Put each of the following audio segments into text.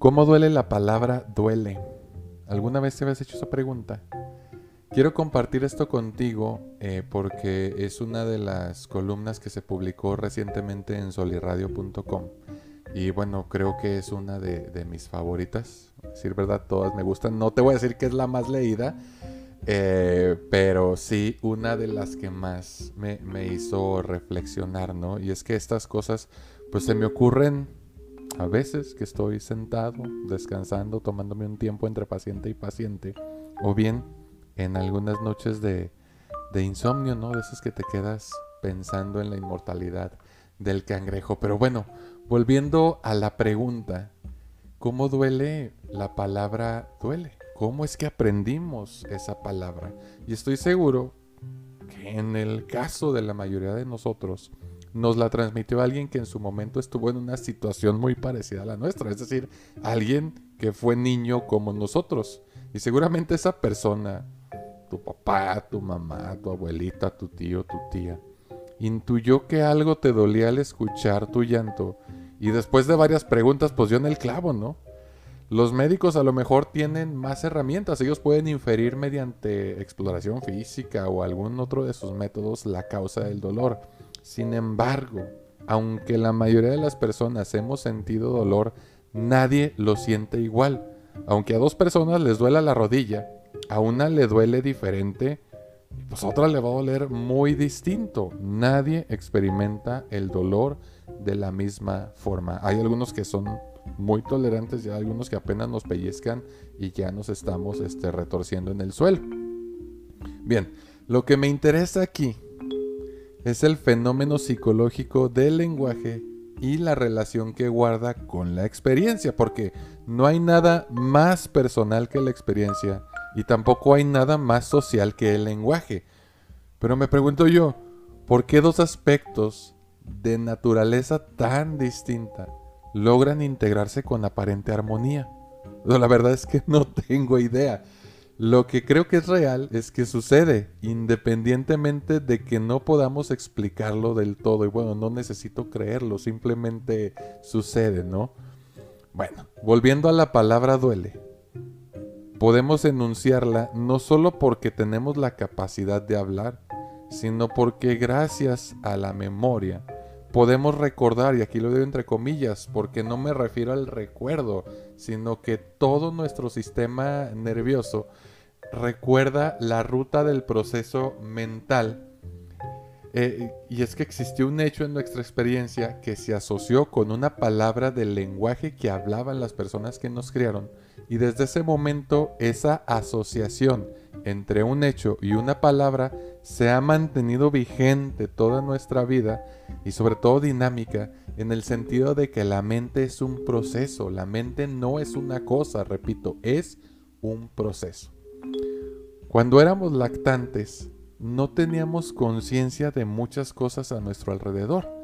¿Cómo duele la palabra duele? ¿Alguna vez te habías hecho esa pregunta? Quiero compartir esto contigo eh, porque es una de las columnas que se publicó recientemente en soliradio.com y bueno, creo que es una de, mis favoritas. decir verdad, todas me gustan. No te voy a decir que es la más leída, eh, pero sí una de las que más me hizo reflexionar, ¿no? Y es que estas cosas pues se me ocurren a veces que estoy sentado, descansando, tomándome un tiempo entre paciente y paciente, o bien en algunas noches de, insomnio, ¿no? De esas que te quedas pensando en la inmortalidad del cangrejo. Pero bueno, volviendo a la pregunta, ¿cómo duele la palabra duele? ¿Cómo es que aprendimos esa palabra? Y estoy seguro que en el caso de la mayoría de nosotros, nos la transmitió alguien que en su momento estuvo en una situación muy parecida a la nuestra, es decir, alguien que fue niño como nosotros. Y seguramente esa persona tu papá, tu mamá, tu abuelita, tu tío, tu tía, intuyó que algo te dolía al escuchar tu llanto y después de varias preguntas pues dio en el clavo, ¿no? Los médicos a lo mejor tienen más herramientas, ellos pueden inferir mediante exploración física o algún otro de sus métodos la causa del dolor. Sin embargo, aunque la mayoría de las personas hemos sentido dolor, nadie lo siente igual. Aunque a dos personas les duela la rodilla, a una le duele diferente, pues a otra le va a doler muy distinto. Nadie experimenta el dolor de la misma forma. Hay algunos que son muy tolerantes y hay algunos que apenas nos pellizcan y ya nos estamos este, retorciendo en el suelo. Bien, lo que me interesa aquí es el fenómeno psicológico del lenguaje y la relación que guarda con la experiencia, porque no hay nada más personal que la experiencia y tampoco hay nada más social que el lenguaje. Pero me pregunto yo, ¿por qué dos aspectos de naturaleza tan distinta logran integrarse con aparente armonía? la verdad es que no tengo idea. Lo que creo que es real es que sucede, independientemente de que no podamos explicarlo del todo. Y bueno, no necesito creerlo, simplemente sucede, ¿no? Bueno, volviendo a la palabra duele podemos enunciarla no solo porque tenemos la capacidad de hablar, sino porque gracias a la memoria podemos recordar, y aquí lo digo entre comillas, porque no me refiero al recuerdo, sino que todo nuestro sistema nervioso recuerda la ruta del proceso mental. Eh, y es que existió un hecho en nuestra experiencia que se asoció con una palabra del lenguaje que hablaban las personas que nos criaron y desde ese momento esa asociación entre un hecho y una palabra se ha mantenido vigente toda nuestra vida y sobre todo dinámica en el sentido de que la mente es un proceso, la mente no es una cosa, repito, es un proceso. Cuando éramos lactantes, no teníamos conciencia de muchas cosas a nuestro alrededor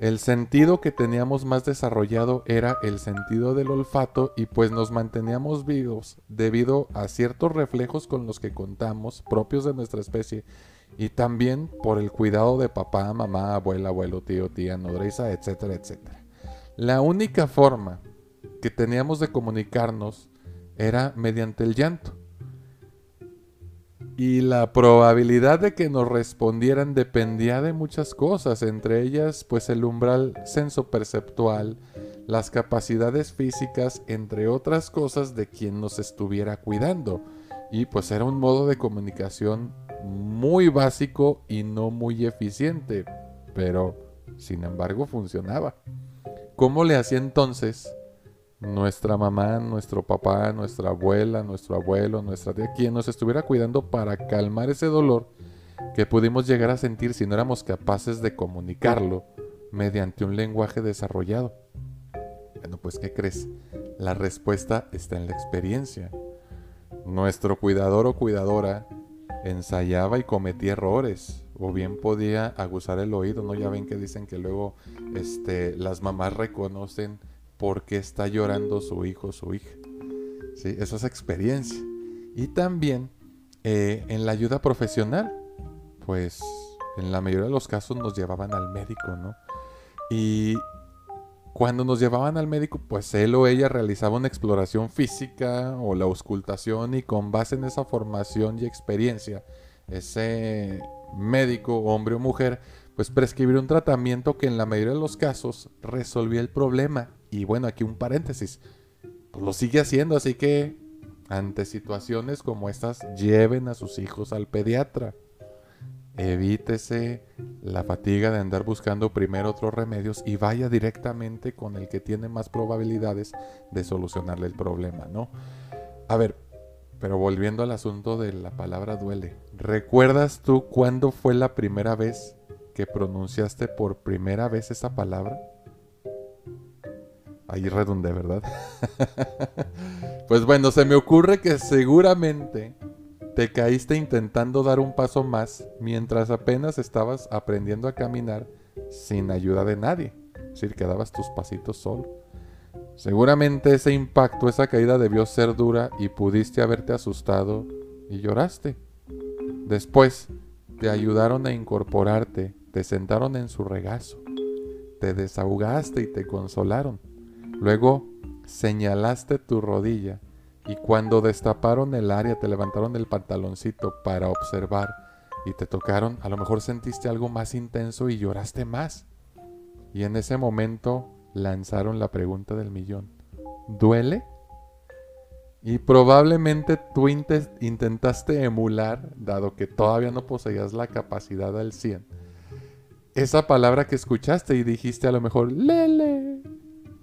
el sentido que teníamos más desarrollado era el sentido del olfato y pues nos manteníamos vivos debido a ciertos reflejos con los que contamos propios de nuestra especie y también por el cuidado de papá, mamá, abuela, abuelo, tío, tía, nodriza, etcétera, etcétera. La única forma que teníamos de comunicarnos era mediante el llanto y la probabilidad de que nos respondieran dependía de muchas cosas, entre ellas pues el umbral sensoperceptual, las capacidades físicas, entre otras cosas de quien nos estuviera cuidando. Y pues era un modo de comunicación muy básico y no muy eficiente, pero sin embargo funcionaba. ¿Cómo le hacía entonces nuestra mamá, nuestro papá, nuestra abuela, nuestro abuelo, nuestra tía, quien nos estuviera cuidando para calmar ese dolor que pudimos llegar a sentir si no éramos capaces de comunicarlo mediante un lenguaje desarrollado. Bueno, pues ¿qué crees? La respuesta está en la experiencia. Nuestro cuidador o cuidadora ensayaba y cometía errores, o bien podía aguzar el oído, ¿no? Ya ven que dicen que luego este, las mamás reconocen por qué está llorando su hijo o su hija. ¿Sí? Eso es experiencia. Y también eh, en la ayuda profesional, pues en la mayoría de los casos nos llevaban al médico, ¿no? Y Cuando nos llevaban al médico, pues él o ella realizaba una exploración física o la auscultación y con base en esa formación y experiencia, ese médico, hombre o mujer, pues prescribir un tratamiento que en la mayoría de los casos resolvía el problema. Y bueno, aquí un paréntesis, pues lo sigue haciendo, así que ante situaciones como estas, lleven a sus hijos al pediatra. Evítese la fatiga de andar buscando primero otros remedios y vaya directamente con el que tiene más probabilidades de solucionarle el problema, ¿no? A ver, pero volviendo al asunto de la palabra duele, ¿recuerdas tú cuándo fue la primera vez que pronunciaste por primera vez esa palabra? Ahí redundé, ¿verdad? pues bueno, se me ocurre que seguramente te caíste intentando dar un paso más mientras apenas estabas aprendiendo a caminar sin ayuda de nadie. Es decir, que dabas tus pasitos solo. Seguramente ese impacto, esa caída debió ser dura y pudiste haberte asustado y lloraste. Después te ayudaron a incorporarte, te sentaron en su regazo, te desahogaste y te consolaron. Luego señalaste tu rodilla y cuando destaparon el área, te levantaron el pantaloncito para observar y te tocaron, a lo mejor sentiste algo más intenso y lloraste más. Y en ese momento lanzaron la pregunta del millón. ¿Duele? Y probablemente tú intentaste emular, dado que todavía no poseías la capacidad al 100, esa palabra que escuchaste y dijiste a lo mejor, lele.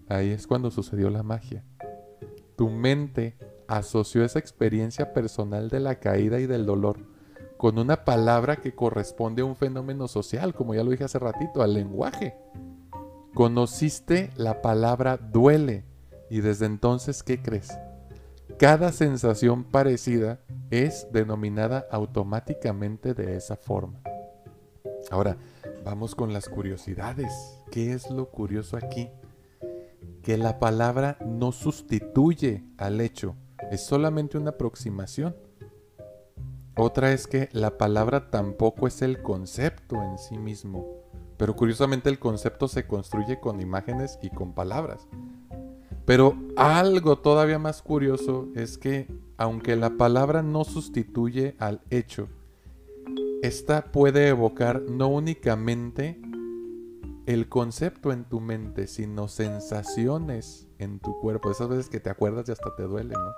Ahí es cuando sucedió la magia. Tu mente asoció esa experiencia personal de la caída y del dolor con una palabra que corresponde a un fenómeno social, como ya lo dije hace ratito, al lenguaje. Conociste la palabra duele y desde entonces, ¿qué crees? Cada sensación parecida es denominada automáticamente de esa forma. Ahora, vamos con las curiosidades. ¿Qué es lo curioso aquí? Que la palabra no sustituye al hecho, es solamente una aproximación. Otra es que la palabra tampoco es el concepto en sí mismo, pero curiosamente el concepto se construye con imágenes y con palabras. Pero algo todavía más curioso es que aunque la palabra no sustituye al hecho, esta puede evocar no únicamente el concepto en tu mente, sino sensaciones en tu cuerpo. Esas veces que te acuerdas y hasta te duele, ¿no?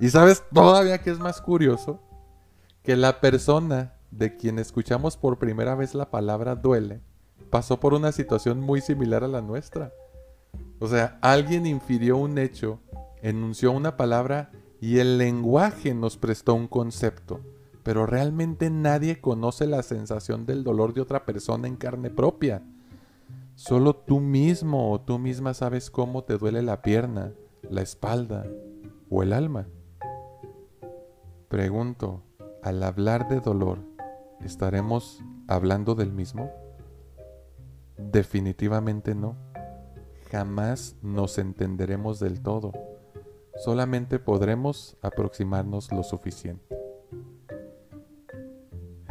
Y sabes todavía que es más curioso que la persona de quien escuchamos por primera vez la palabra duele pasó por una situación muy similar a la nuestra. O sea, alguien infirió un hecho, enunció una palabra y el lenguaje nos prestó un concepto. Pero realmente nadie conoce la sensación del dolor de otra persona en carne propia. Solo tú mismo o tú misma sabes cómo te duele la pierna, la espalda o el alma. Pregunto, al hablar de dolor, ¿estaremos hablando del mismo? Definitivamente no. Jamás nos entenderemos del todo. Solamente podremos aproximarnos lo suficiente.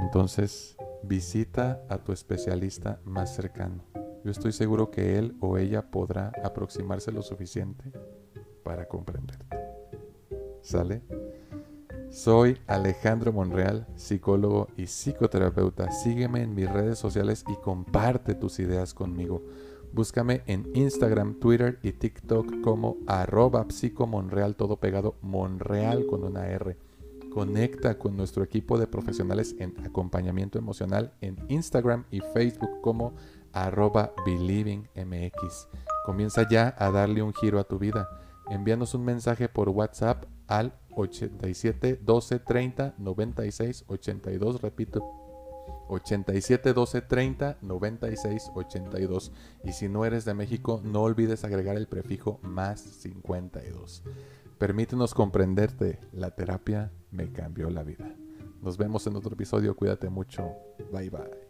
Entonces, visita a tu especialista más cercano. Yo estoy seguro que él o ella podrá aproximarse lo suficiente para comprenderte. ¿Sale? Soy Alejandro Monreal, psicólogo y psicoterapeuta. Sígueme en mis redes sociales y comparte tus ideas conmigo. Búscame en Instagram, Twitter y TikTok como arroba psicomonreal, todo pegado, Monreal con una R. Conecta con nuestro equipo de profesionales en acompañamiento emocional en Instagram y Facebook como arroba believingmx. Comienza ya a darle un giro a tu vida. Envíanos un mensaje por WhatsApp al 87 12 30 96 82. Repito, 87 12 30 96 82. Y si no eres de México, no olvides agregar el prefijo más 52. Permítenos comprenderte. La terapia me cambió la vida. Nos vemos en otro episodio. Cuídate mucho. Bye bye.